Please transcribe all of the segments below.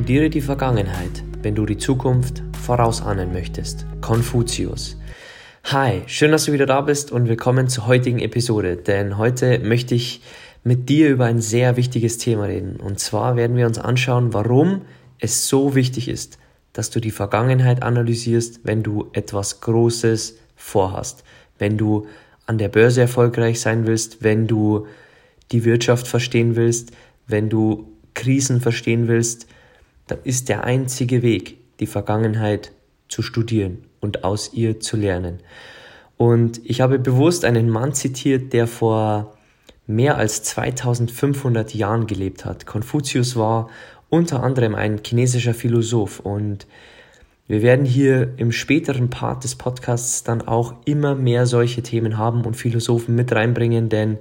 Studiere die Vergangenheit, wenn du die Zukunft vorausahnen möchtest. Konfuzius. Hi, schön, dass du wieder da bist und willkommen zur heutigen Episode, denn heute möchte ich mit dir über ein sehr wichtiges Thema reden. Und zwar werden wir uns anschauen, warum es so wichtig ist, dass du die Vergangenheit analysierst, wenn du etwas Großes vorhast, wenn du an der Börse erfolgreich sein willst, wenn du die Wirtschaft verstehen willst, wenn du Krisen verstehen willst, ist der einzige Weg, die Vergangenheit zu studieren und aus ihr zu lernen. Und ich habe bewusst einen Mann zitiert, der vor mehr als 2500 Jahren gelebt hat. Konfuzius war unter anderem ein chinesischer Philosoph und wir werden hier im späteren Part des Podcasts dann auch immer mehr solche Themen haben und Philosophen mit reinbringen, denn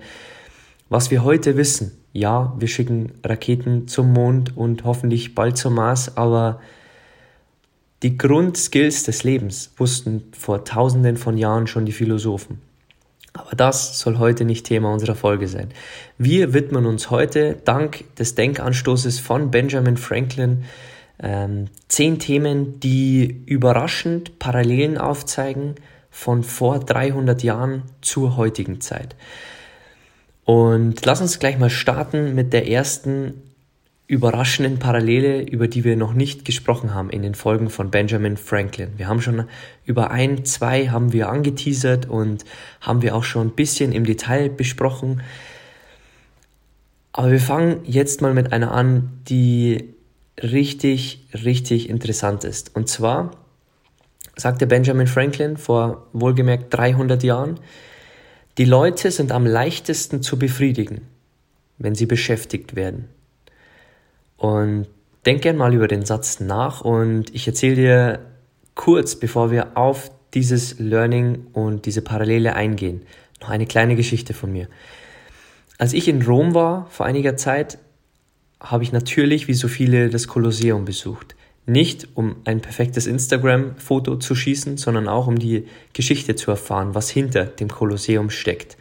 was wir heute wissen, ja, wir schicken Raketen zum Mond und hoffentlich bald zum Mars, aber die Grundskills des Lebens wussten vor tausenden von Jahren schon die Philosophen. Aber das soll heute nicht Thema unserer Folge sein. Wir widmen uns heute, dank des Denkanstoßes von Benjamin Franklin, ähm, zehn Themen, die überraschend Parallelen aufzeigen von vor 300 Jahren zur heutigen Zeit. Und lass uns gleich mal starten mit der ersten überraschenden Parallele, über die wir noch nicht gesprochen haben in den Folgen von Benjamin Franklin. Wir haben schon über ein, zwei haben wir angeteasert und haben wir auch schon ein bisschen im Detail besprochen. Aber wir fangen jetzt mal mit einer an, die richtig, richtig interessant ist. Und zwar sagte Benjamin Franklin vor wohlgemerkt 300 Jahren, die Leute sind am leichtesten zu befriedigen, wenn sie beschäftigt werden. Und denk gern mal über den Satz nach und ich erzähle dir kurz, bevor wir auf dieses Learning und diese Parallele eingehen, noch eine kleine Geschichte von mir. Als ich in Rom war vor einiger Zeit, habe ich natürlich wie so viele das Kolosseum besucht. Nicht um ein perfektes Instagram-Foto zu schießen, sondern auch um die Geschichte zu erfahren, was hinter dem Kolosseum steckt.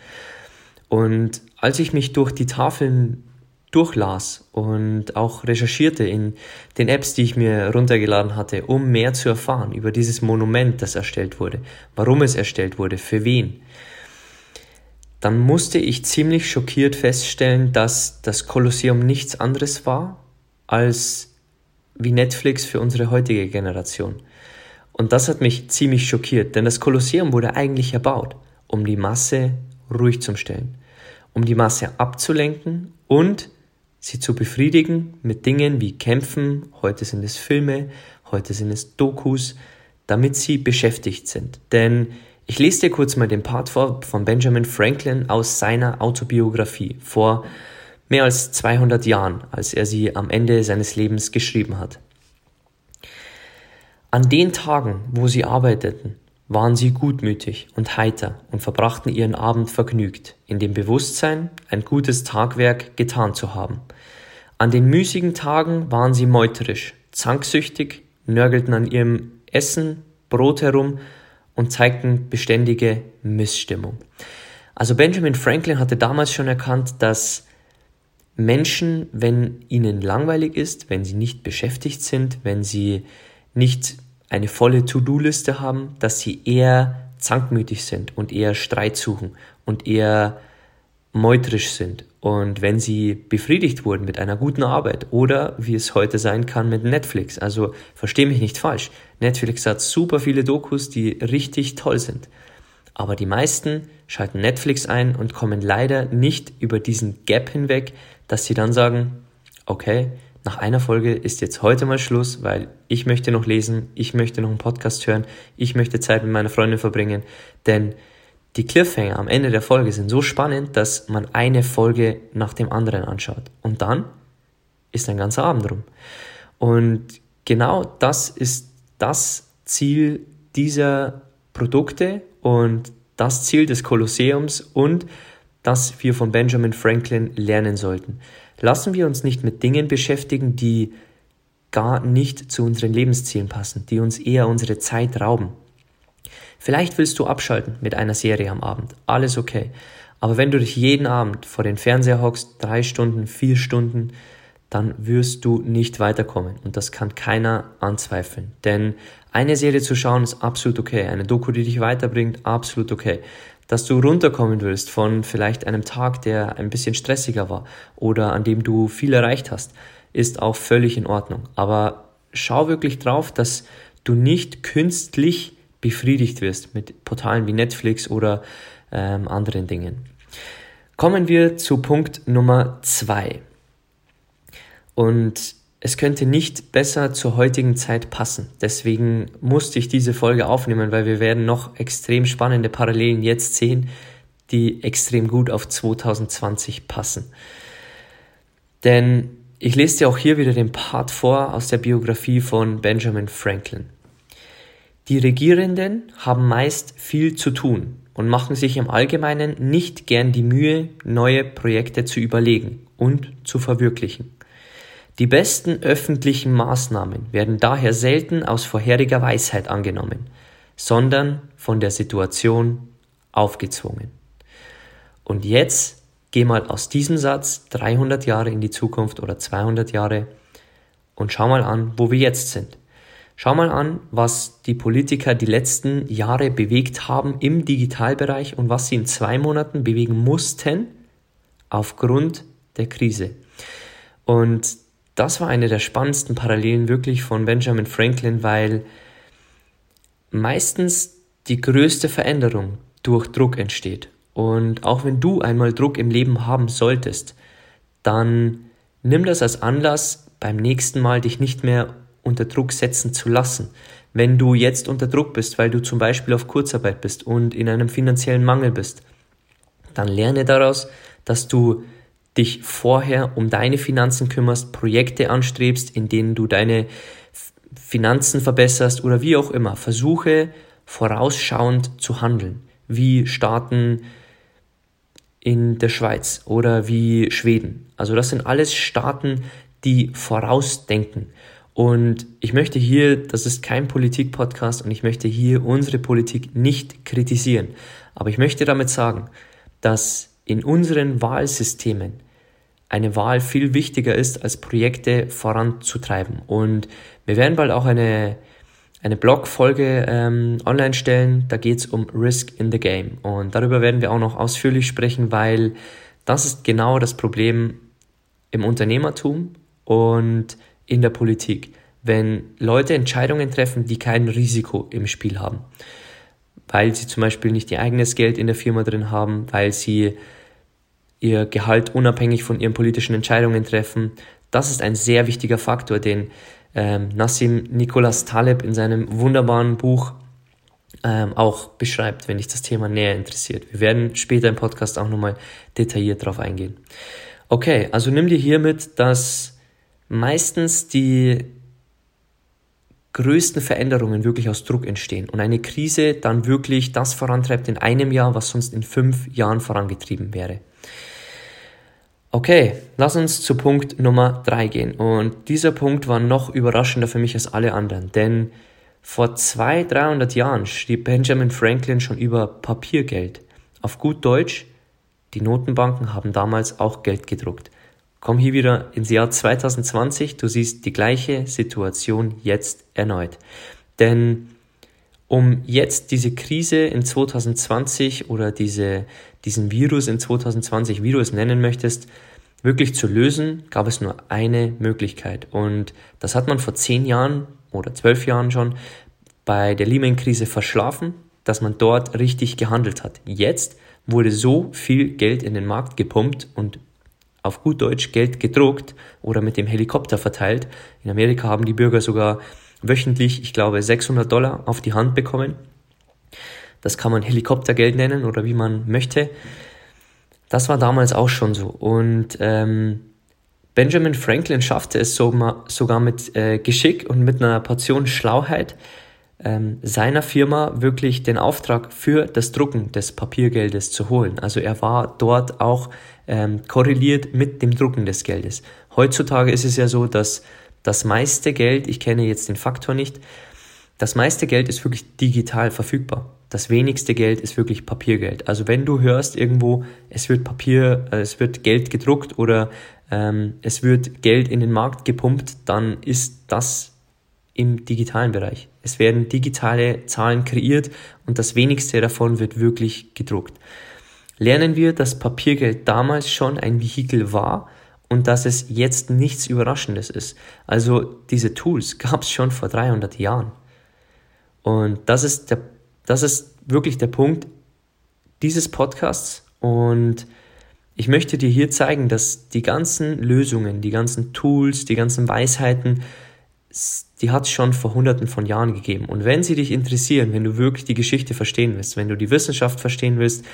Und als ich mich durch die Tafeln durchlas und auch recherchierte in den Apps, die ich mir runtergeladen hatte, um mehr zu erfahren über dieses Monument, das erstellt wurde, warum es erstellt wurde, für wen, dann musste ich ziemlich schockiert feststellen, dass das Kolosseum nichts anderes war als wie Netflix für unsere heutige Generation. Und das hat mich ziemlich schockiert, denn das Kolosseum wurde eigentlich erbaut, um die Masse ruhig zu stellen, um die Masse abzulenken und sie zu befriedigen mit Dingen wie Kämpfen, heute sind es Filme, heute sind es Dokus, damit sie beschäftigt sind. Denn ich lese dir kurz mal den Part vor von Benjamin Franklin aus seiner Autobiografie vor mehr als 200 Jahren, als er sie am Ende seines Lebens geschrieben hat. An den Tagen, wo sie arbeiteten, waren sie gutmütig und heiter und verbrachten ihren Abend vergnügt, in dem Bewusstsein, ein gutes Tagwerk getan zu haben. An den müßigen Tagen waren sie meuterisch, zanksüchtig, nörgelten an ihrem Essen, Brot herum und zeigten beständige Missstimmung. Also Benjamin Franklin hatte damals schon erkannt, dass Menschen, wenn ihnen langweilig ist, wenn sie nicht beschäftigt sind, wenn sie nicht eine volle To-Do-Liste haben, dass sie eher zankmütig sind und eher Streit suchen und eher meuterisch sind. Und wenn sie befriedigt wurden mit einer guten Arbeit oder wie es heute sein kann mit Netflix, also verstehe mich nicht falsch, Netflix hat super viele Dokus, die richtig toll sind. Aber die meisten schalten Netflix ein und kommen leider nicht über diesen Gap hinweg, dass sie dann sagen, okay, nach einer Folge ist jetzt heute mal Schluss, weil ich möchte noch lesen, ich möchte noch einen Podcast hören, ich möchte Zeit mit meiner Freundin verbringen, denn die Cliffhanger am Ende der Folge sind so spannend, dass man eine Folge nach dem anderen anschaut. Und dann ist ein ganzer Abend rum. Und genau das ist das Ziel dieser Produkte und das Ziel des Kolosseums und das wir von Benjamin Franklin lernen sollten. Lassen wir uns nicht mit Dingen beschäftigen, die gar nicht zu unseren Lebenszielen passen, die uns eher unsere Zeit rauben. Vielleicht willst du abschalten mit einer Serie am Abend, alles okay. Aber wenn du dich jeden Abend vor den Fernseher hockst, drei Stunden, vier Stunden, dann wirst du nicht weiterkommen. Und das kann keiner anzweifeln. Denn eine Serie zu schauen ist absolut okay. Eine Doku, die dich weiterbringt, absolut okay. Dass du runterkommen willst von vielleicht einem Tag, der ein bisschen stressiger war oder an dem du viel erreicht hast, ist auch völlig in Ordnung. Aber schau wirklich drauf, dass du nicht künstlich befriedigt wirst mit Portalen wie Netflix oder ähm, anderen Dingen. Kommen wir zu Punkt Nummer zwei. Und es könnte nicht besser zur heutigen Zeit passen. Deswegen musste ich diese Folge aufnehmen, weil wir werden noch extrem spannende Parallelen jetzt sehen, die extrem gut auf 2020 passen. Denn ich lese dir auch hier wieder den Part vor aus der Biografie von Benjamin Franklin. Die Regierenden haben meist viel zu tun und machen sich im Allgemeinen nicht gern die Mühe, neue Projekte zu überlegen und zu verwirklichen. Die besten öffentlichen Maßnahmen werden daher selten aus vorheriger Weisheit angenommen, sondern von der Situation aufgezwungen. Und jetzt geh mal aus diesem Satz 300 Jahre in die Zukunft oder 200 Jahre und schau mal an, wo wir jetzt sind. Schau mal an, was die Politiker die letzten Jahre bewegt haben im Digitalbereich und was sie in zwei Monaten bewegen mussten aufgrund der Krise. Und das war eine der spannendsten Parallelen wirklich von Benjamin Franklin, weil meistens die größte Veränderung durch Druck entsteht. Und auch wenn du einmal Druck im Leben haben solltest, dann nimm das als Anlass, beim nächsten Mal dich nicht mehr unter Druck setzen zu lassen. Wenn du jetzt unter Druck bist, weil du zum Beispiel auf Kurzarbeit bist und in einem finanziellen Mangel bist, dann lerne daraus, dass du dich vorher um deine Finanzen kümmerst, Projekte anstrebst, in denen du deine Finanzen verbesserst oder wie auch immer. Versuche vorausschauend zu handeln, wie Staaten in der Schweiz oder wie Schweden. Also das sind alles Staaten, die vorausdenken. Und ich möchte hier, das ist kein Politik-Podcast und ich möchte hier unsere Politik nicht kritisieren. Aber ich möchte damit sagen, dass in unseren Wahlsystemen eine Wahl viel wichtiger ist, als Projekte voranzutreiben. Und wir werden bald auch eine, eine Blog-Folge ähm, online stellen. Da geht es um Risk in the Game. Und darüber werden wir auch noch ausführlich sprechen, weil das ist genau das Problem im Unternehmertum und in der Politik. Wenn Leute Entscheidungen treffen, die kein Risiko im Spiel haben. Weil sie zum Beispiel nicht ihr eigenes Geld in der Firma drin haben, weil sie ihr Gehalt unabhängig von ihren politischen Entscheidungen treffen. Das ist ein sehr wichtiger Faktor, den ähm, Nassim Nicholas Taleb in seinem wunderbaren Buch ähm, auch beschreibt, wenn dich das Thema näher interessiert. Wir werden später im Podcast auch nochmal detailliert darauf eingehen. Okay, also nimm dir hiermit, dass meistens die größten Veränderungen wirklich aus Druck entstehen und eine Krise dann wirklich das vorantreibt in einem Jahr, was sonst in fünf Jahren vorangetrieben wäre. Okay, lass uns zu Punkt Nummer drei gehen. Und dieser Punkt war noch überraschender für mich als alle anderen, denn vor 200, 300 Jahren schrieb Benjamin Franklin schon über Papiergeld. Auf gut Deutsch, die Notenbanken haben damals auch Geld gedruckt. Komm hier wieder ins Jahr 2020, du siehst die gleiche Situation jetzt erneut. Denn um jetzt diese Krise in 2020 oder diese, diesen Virus in 2020, wie du es nennen möchtest, wirklich zu lösen, gab es nur eine Möglichkeit. Und das hat man vor zehn Jahren oder zwölf Jahren schon bei der Lehman-Krise verschlafen, dass man dort richtig gehandelt hat. Jetzt wurde so viel Geld in den Markt gepumpt und auf gut Deutsch Geld gedruckt oder mit dem Helikopter verteilt. In Amerika haben die Bürger sogar wöchentlich, ich glaube, 600 Dollar auf die Hand bekommen. Das kann man Helikoptergeld nennen oder wie man möchte. Das war damals auch schon so. Und ähm, Benjamin Franklin schaffte es sogar mit äh, Geschick und mit einer Portion Schlauheit, ähm, seiner Firma wirklich den Auftrag für das Drucken des Papiergeldes zu holen. Also er war dort auch ähm, korreliert mit dem Drucken des Geldes. Heutzutage ist es ja so, dass das meiste Geld, ich kenne jetzt den Faktor nicht, das meiste Geld ist wirklich digital verfügbar. Das wenigste Geld ist wirklich Papiergeld. Also wenn du hörst irgendwo, es wird Papier, äh, es wird Geld gedruckt oder ähm, es wird Geld in den Markt gepumpt, dann ist das im digitalen Bereich. Es werden digitale Zahlen kreiert und das wenigste davon wird wirklich gedruckt. Lernen wir, dass Papiergeld damals schon ein Vehikel war und dass es jetzt nichts Überraschendes ist. Also diese Tools gab es schon vor 300 Jahren. Und das ist, der, das ist wirklich der Punkt dieses Podcasts. Und ich möchte dir hier zeigen, dass die ganzen Lösungen, die ganzen Tools, die ganzen Weisheiten, die hat es schon vor hunderten von Jahren gegeben. Und wenn sie dich interessieren, wenn du wirklich die Geschichte verstehen willst, wenn du die Wissenschaft verstehen willst,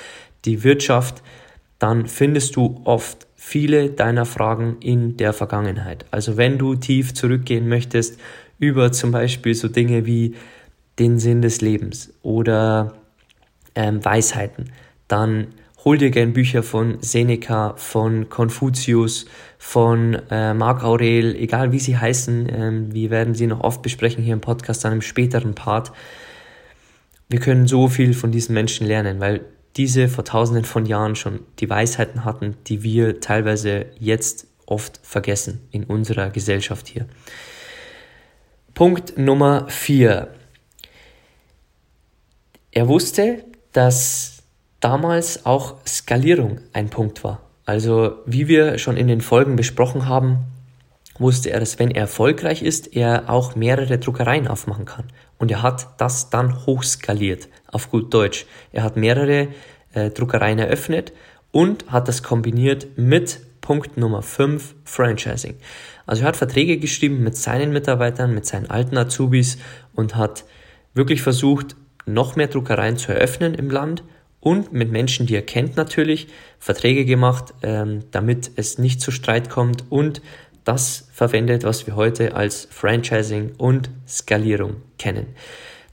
die Wirtschaft, dann findest du oft viele deiner Fragen in der Vergangenheit. Also wenn du tief zurückgehen möchtest über zum Beispiel so Dinge wie den Sinn des Lebens oder ähm, Weisheiten, dann hol dir gern Bücher von Seneca, von Konfuzius, von äh, Marc Aurel, egal wie sie heißen. Ähm, wir werden sie noch oft besprechen hier im Podcast, dann im späteren Part. Wir können so viel von diesen Menschen lernen, weil diese vor tausenden von Jahren schon die Weisheiten hatten, die wir teilweise jetzt oft vergessen in unserer Gesellschaft hier. Punkt Nummer vier. Er wusste, dass damals auch Skalierung ein Punkt war. Also wie wir schon in den Folgen besprochen haben, wusste er, dass wenn er erfolgreich ist, er auch mehrere Druckereien aufmachen kann. Und er hat das dann hochskaliert, auf gut Deutsch. Er hat mehrere äh, Druckereien eröffnet und hat das kombiniert mit Punkt Nummer 5, Franchising. Also er hat Verträge geschrieben mit seinen Mitarbeitern, mit seinen alten Azubis und hat wirklich versucht, noch mehr Druckereien zu eröffnen im Land und mit Menschen, die er kennt natürlich, Verträge gemacht, ähm, damit es nicht zu Streit kommt und das verwendet, was wir heute als Franchising und Skalierung kennen.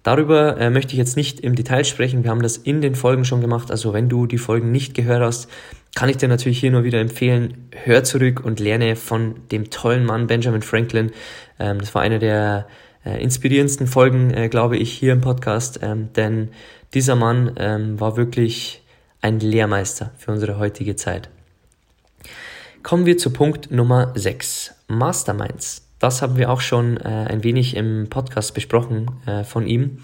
Darüber äh, möchte ich jetzt nicht im Detail sprechen. Wir haben das in den Folgen schon gemacht. Also wenn du die Folgen nicht gehört hast, kann ich dir natürlich hier nur wieder empfehlen, hör zurück und lerne von dem tollen Mann Benjamin Franklin. Ähm, das war eine der äh, inspirierendsten Folgen, äh, glaube ich, hier im Podcast, ähm, denn dieser Mann ähm, war wirklich ein Lehrmeister für unsere heutige Zeit. Kommen wir zu Punkt Nummer 6. Masterminds. Das haben wir auch schon äh, ein wenig im Podcast besprochen äh, von ihm.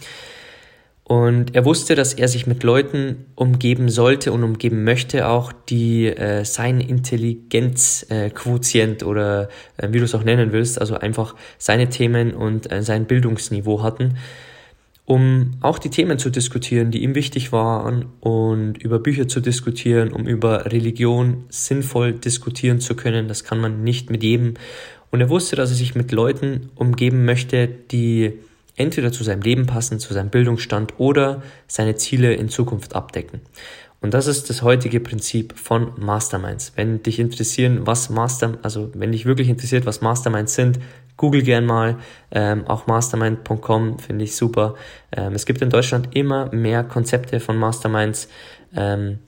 Und er wusste, dass er sich mit Leuten umgeben sollte und umgeben möchte, auch die äh, sein Intelligenzquotient äh, oder äh, wie du es auch nennen willst, also einfach seine Themen und äh, sein Bildungsniveau hatten um auch die Themen zu diskutieren, die ihm wichtig waren und über Bücher zu diskutieren, um über Religion sinnvoll diskutieren zu können. Das kann man nicht mit jedem. Und er wusste, dass er sich mit Leuten umgeben möchte, die entweder zu seinem Leben passen, zu seinem Bildungsstand oder seine Ziele in Zukunft abdecken. Und das ist das heutige Prinzip von Masterminds. Wenn dich interessieren, was Master, also wenn dich wirklich interessiert, was Masterminds sind, Google gern mal, ähm, auch mastermind.com finde ich super. Ähm, es gibt in Deutschland immer mehr Konzepte von Masterminds. Ähm,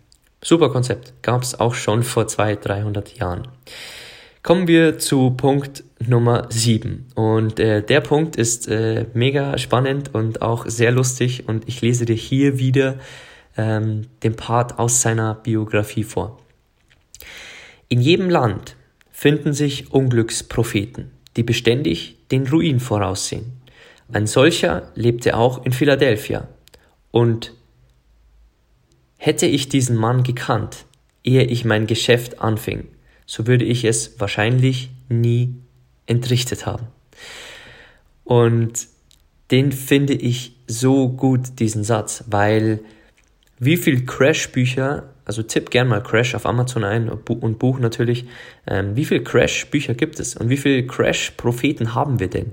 super Konzept, gab es auch schon vor 200, 300 Jahren. Kommen wir zu Punkt Nummer 7. Und äh, der Punkt ist äh, mega spannend und auch sehr lustig und ich lese dir hier wieder ähm, den Part aus seiner Biografie vor. In jedem Land finden sich Unglückspropheten die beständig den Ruin voraussehen. Ein solcher lebte auch in Philadelphia. Und hätte ich diesen Mann gekannt, ehe ich mein Geschäft anfing, so würde ich es wahrscheinlich nie entrichtet haben. Und den finde ich so gut, diesen Satz, weil wie viel Crash-Bücher also tipp gern mal Crash auf Amazon ein und Buch natürlich. Ähm, wie viele Crash-Bücher gibt es und wie viele Crash-Propheten haben wir denn?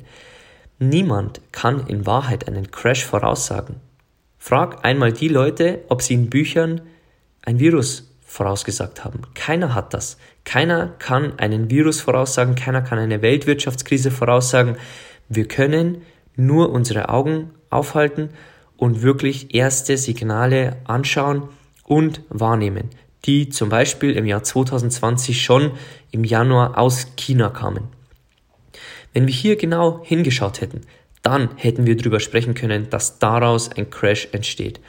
Niemand kann in Wahrheit einen Crash voraussagen. Frag einmal die Leute, ob sie in Büchern ein Virus vorausgesagt haben. Keiner hat das. Keiner kann einen Virus voraussagen, keiner kann eine Weltwirtschaftskrise voraussagen. Wir können nur unsere Augen aufhalten und wirklich erste Signale anschauen und wahrnehmen, die zum Beispiel im Jahr 2020 schon im Januar aus China kamen. Wenn wir hier genau hingeschaut hätten, dann hätten wir darüber sprechen können, dass daraus ein Crash entsteht.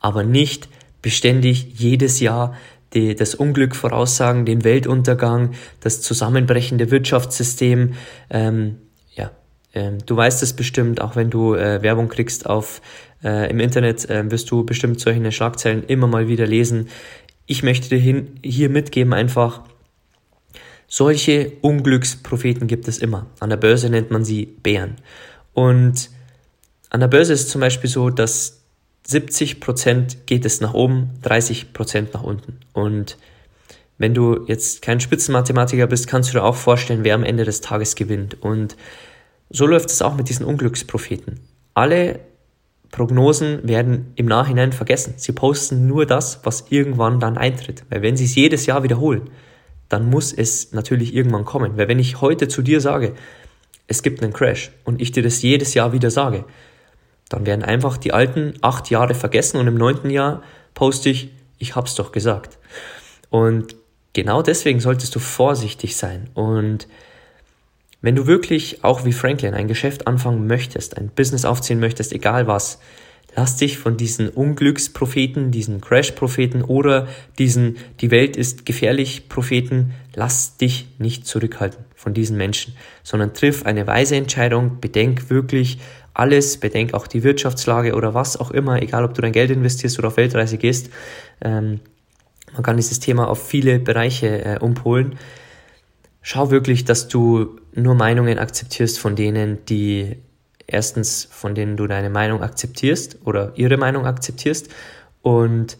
Aber nicht beständig jedes Jahr die, das Unglück voraussagen, den Weltuntergang, das zusammenbrechende Wirtschaftssystem. Ähm, ja, ähm, du weißt es bestimmt, auch wenn du äh, Werbung kriegst auf äh, im Internet, äh, wirst du bestimmt solche Schlagzeilen immer mal wieder lesen. Ich möchte dir hin, hier mitgeben einfach, solche Unglückspropheten gibt es immer. An der Börse nennt man sie Bären. Und an der Börse ist zum Beispiel so, dass 70% geht es nach oben, 30% nach unten. Und wenn du jetzt kein Spitzenmathematiker bist, kannst du dir auch vorstellen, wer am Ende des Tages gewinnt. Und so läuft es auch mit diesen Unglückspropheten. Alle Prognosen werden im Nachhinein vergessen. Sie posten nur das, was irgendwann dann eintritt. Weil wenn sie es jedes Jahr wiederholen, dann muss es natürlich irgendwann kommen. Weil wenn ich heute zu dir sage, es gibt einen Crash und ich dir das jedes Jahr wieder sage, dann werden einfach die alten acht Jahre vergessen und im neunten Jahr poste ich, ich hab's doch gesagt. Und genau deswegen solltest du vorsichtig sein. Und wenn du wirklich auch wie Franklin ein Geschäft anfangen möchtest, ein Business aufziehen möchtest, egal was, lass dich von diesen Unglückspropheten, diesen Crash-Propheten oder diesen Die Welt ist gefährlich Propheten, lass dich nicht zurückhalten von diesen Menschen, sondern triff eine weise Entscheidung, bedenk wirklich, alles, bedenk auch die Wirtschaftslage oder was auch immer, egal ob du dein Geld investierst oder auf Weltreise gehst. Ähm, man kann dieses Thema auf viele Bereiche äh, umpolen. Schau wirklich, dass du nur Meinungen akzeptierst von denen, die erstens, von denen du deine Meinung akzeptierst oder ihre Meinung akzeptierst und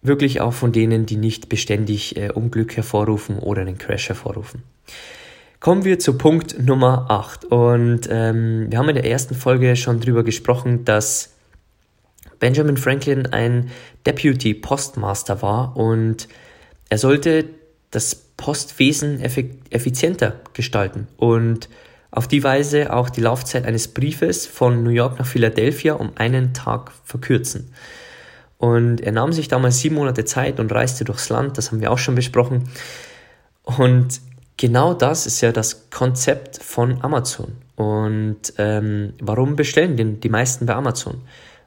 wirklich auch von denen, die nicht beständig äh, Unglück hervorrufen oder einen Crash hervorrufen. Kommen wir zu Punkt Nummer 8. Und ähm, wir haben in der ersten Folge schon drüber gesprochen, dass Benjamin Franklin ein Deputy Postmaster war und er sollte das Postwesen effizienter gestalten und auf die Weise auch die Laufzeit eines Briefes von New York nach Philadelphia um einen Tag verkürzen. Und er nahm sich damals sieben Monate Zeit und reiste durchs Land, das haben wir auch schon besprochen. Und genau das ist ja das Konzept von Amazon. Und ähm, warum bestellen denn die meisten bei Amazon?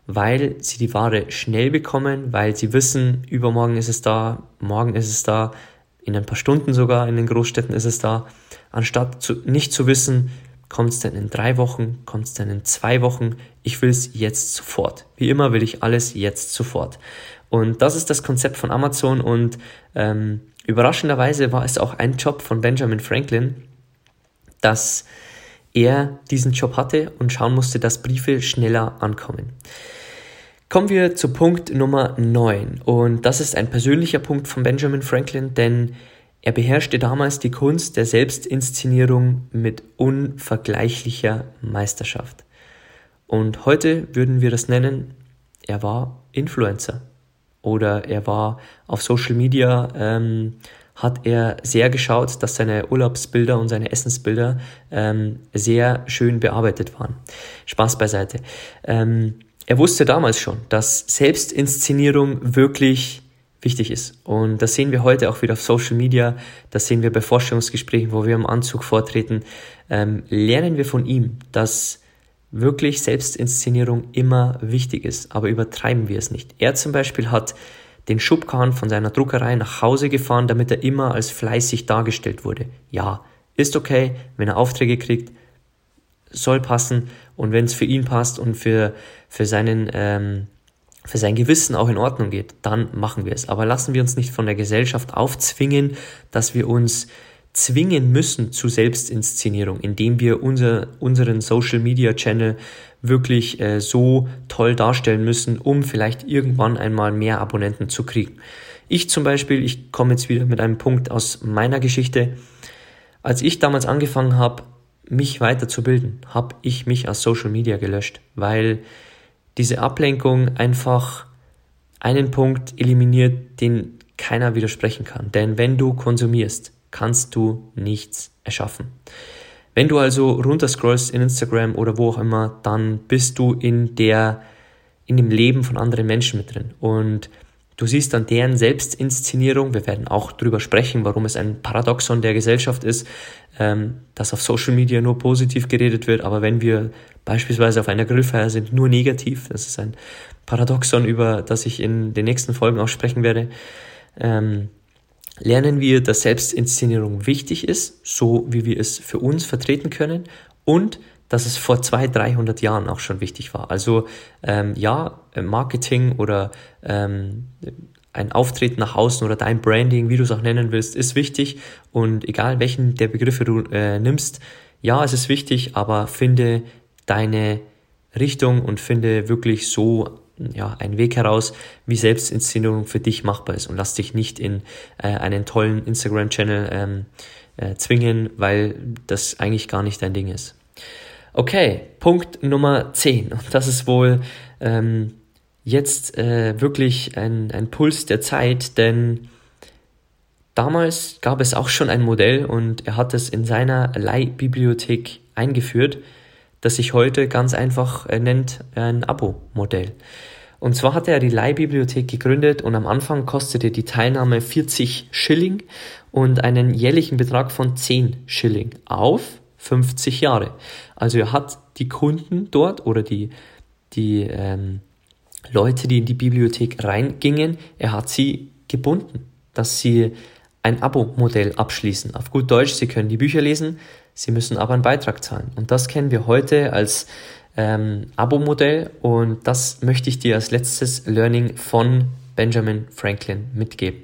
Weil sie die Ware schnell bekommen, weil sie wissen, übermorgen ist es da, morgen ist es da, in ein paar Stunden sogar in den Großstädten ist es da, anstatt zu, nicht zu wissen, kommt es denn in drei Wochen, kommt es denn in zwei Wochen, ich will es jetzt sofort. Wie immer will ich alles jetzt sofort. Und das ist das Konzept von Amazon und ähm, Überraschenderweise war es auch ein Job von Benjamin Franklin, dass er diesen Job hatte und schauen musste, dass Briefe schneller ankommen. Kommen wir zu Punkt Nummer 9 und das ist ein persönlicher Punkt von Benjamin Franklin, denn er beherrschte damals die Kunst der Selbstinszenierung mit unvergleichlicher Meisterschaft. Und heute würden wir das nennen, er war Influencer oder er war auf Social Media, ähm, hat er sehr geschaut, dass seine Urlaubsbilder und seine Essensbilder ähm, sehr schön bearbeitet waren. Spaß beiseite. Ähm, er wusste damals schon, dass Selbstinszenierung wirklich wichtig ist. Und das sehen wir heute auch wieder auf Social Media, das sehen wir bei Vorstellungsgesprächen, wo wir im Anzug vortreten. Ähm, lernen wir von ihm, dass wirklich Selbstinszenierung immer wichtig ist, aber übertreiben wir es nicht. Er zum Beispiel hat den Schubkarren von seiner Druckerei nach Hause gefahren, damit er immer als fleißig dargestellt wurde. Ja, ist okay, wenn er Aufträge kriegt, soll passen und wenn es für ihn passt und für, für, seinen, ähm, für sein Gewissen auch in Ordnung geht, dann machen wir es. Aber lassen wir uns nicht von der Gesellschaft aufzwingen, dass wir uns zwingen müssen zu Selbstinszenierung, indem wir unser, unseren Social Media Channel wirklich äh, so toll darstellen müssen, um vielleicht irgendwann einmal mehr Abonnenten zu kriegen. Ich zum Beispiel, ich komme jetzt wieder mit einem Punkt aus meiner Geschichte. Als ich damals angefangen habe, mich weiterzubilden, habe ich mich aus Social Media gelöscht, weil diese Ablenkung einfach einen Punkt eliminiert, den keiner widersprechen kann. Denn wenn du konsumierst, kannst du nichts erschaffen. Wenn du also runterscrollst in Instagram oder wo auch immer, dann bist du in der, in dem Leben von anderen Menschen mit drin. Und du siehst dann deren Selbstinszenierung. Wir werden auch darüber sprechen, warum es ein Paradoxon der Gesellschaft ist, ähm, dass auf Social Media nur positiv geredet wird, aber wenn wir beispielsweise auf einer Grillfeier sind, nur negativ. Das ist ein Paradoxon, über das ich in den nächsten Folgen auch sprechen werde. Ähm, lernen wir, dass Selbstinszenierung wichtig ist, so wie wir es für uns vertreten können und dass es vor 200, 300 Jahren auch schon wichtig war. Also ähm, ja, Marketing oder ähm, ein Auftreten nach außen oder dein Branding, wie du es auch nennen willst, ist wichtig und egal welchen der Begriffe du äh, nimmst, ja, es ist wichtig, aber finde deine Richtung und finde wirklich so ja, einen Weg heraus, wie Selbstinszenierung für dich machbar ist. Und lass dich nicht in äh, einen tollen Instagram-Channel ähm, äh, zwingen, weil das eigentlich gar nicht dein Ding ist. Okay, Punkt Nummer 10 und das ist wohl ähm, jetzt äh, wirklich ein, ein Puls der Zeit, denn damals gab es auch schon ein Modell und er hat es in seiner Leihbibliothek eingeführt, das sich heute ganz einfach äh, nennt ein Abo-Modell. Und zwar hat er die Leihbibliothek gegründet und am Anfang kostete die Teilnahme 40 Schilling und einen jährlichen Betrag von 10 Schilling auf 50 Jahre. Also er hat die Kunden dort oder die, die ähm, Leute, die in die Bibliothek reingingen, er hat sie gebunden, dass sie ein Abo-Modell abschließen. Auf gut Deutsch, sie können die Bücher lesen, sie müssen aber einen Beitrag zahlen. Und das kennen wir heute als ähm, Abo-Modell und das möchte ich dir als letztes Learning von Benjamin Franklin mitgeben.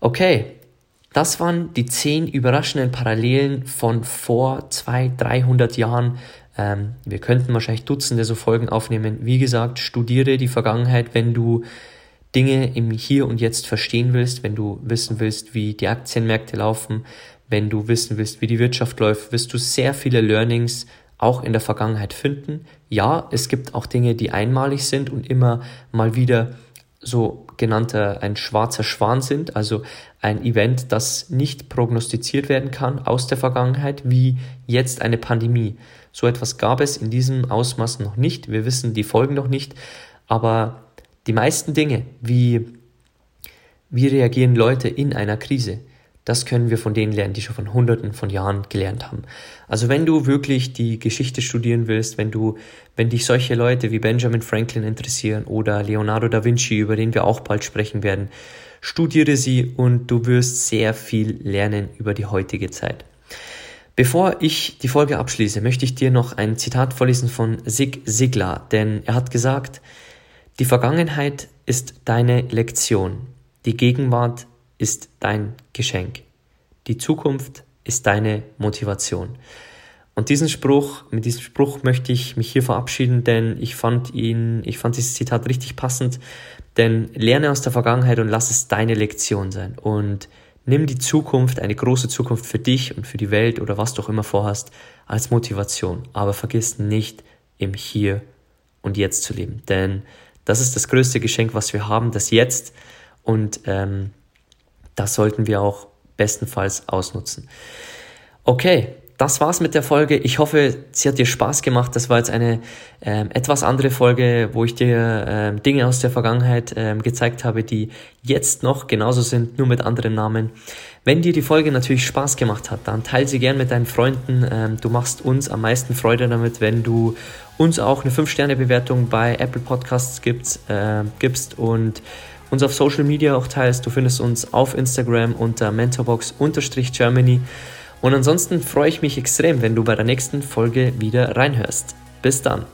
Okay, das waren die zehn überraschenden Parallelen von vor zwei, 300 Jahren. Ähm, wir könnten wahrscheinlich Dutzende so Folgen aufnehmen. Wie gesagt, studiere die Vergangenheit, wenn du Dinge im Hier und Jetzt verstehen willst, wenn du wissen willst, wie die Aktienmärkte laufen, wenn du wissen willst, wie die Wirtschaft läuft, wirst du sehr viele Learnings auch in der Vergangenheit finden. Ja, es gibt auch Dinge, die einmalig sind und immer mal wieder so genannter ein schwarzer Schwan sind, also ein Event, das nicht prognostiziert werden kann aus der Vergangenheit, wie jetzt eine Pandemie. So etwas gab es in diesem Ausmaß noch nicht. Wir wissen die Folgen noch nicht, aber die meisten Dinge, wie wie reagieren Leute in einer Krise, das können wir von denen lernen, die schon von Hunderten von Jahren gelernt haben. Also wenn du wirklich die Geschichte studieren willst, wenn du, wenn dich solche Leute wie Benjamin Franklin interessieren oder Leonardo da Vinci, über den wir auch bald sprechen werden, studiere sie und du wirst sehr viel lernen über die heutige Zeit. Bevor ich die Folge abschließe, möchte ich dir noch ein Zitat vorlesen von Sig Siglar, denn er hat gesagt, die Vergangenheit ist deine Lektion, die Gegenwart ist dein Geschenk. Die Zukunft ist deine Motivation. Und diesen Spruch, mit diesem Spruch möchte ich mich hier verabschieden, denn ich fand ihn, ich fand dieses Zitat richtig passend. Denn lerne aus der Vergangenheit und lass es deine Lektion sein. Und nimm die Zukunft, eine große Zukunft für dich und für die Welt oder was du auch immer vorhast, als Motivation. Aber vergiss nicht, im Hier und Jetzt zu leben. Denn das ist das größte Geschenk, was wir haben, das Jetzt. Und ähm, das sollten wir auch bestenfalls ausnutzen. Okay, das war's mit der Folge. Ich hoffe, sie hat dir Spaß gemacht. Das war jetzt eine ähm, etwas andere Folge, wo ich dir ähm, Dinge aus der Vergangenheit ähm, gezeigt habe, die jetzt noch genauso sind, nur mit anderen Namen. Wenn dir die Folge natürlich Spaß gemacht hat, dann teile sie gern mit deinen Freunden. Ähm, du machst uns am meisten Freude damit, wenn du uns auch eine 5-Sterne-Bewertung bei Apple Podcasts gibst, äh, gibst und uns auf Social Media auch teilst. Du findest uns auf Instagram unter mentorbox-germany. Und ansonsten freue ich mich extrem, wenn du bei der nächsten Folge wieder reinhörst. Bis dann.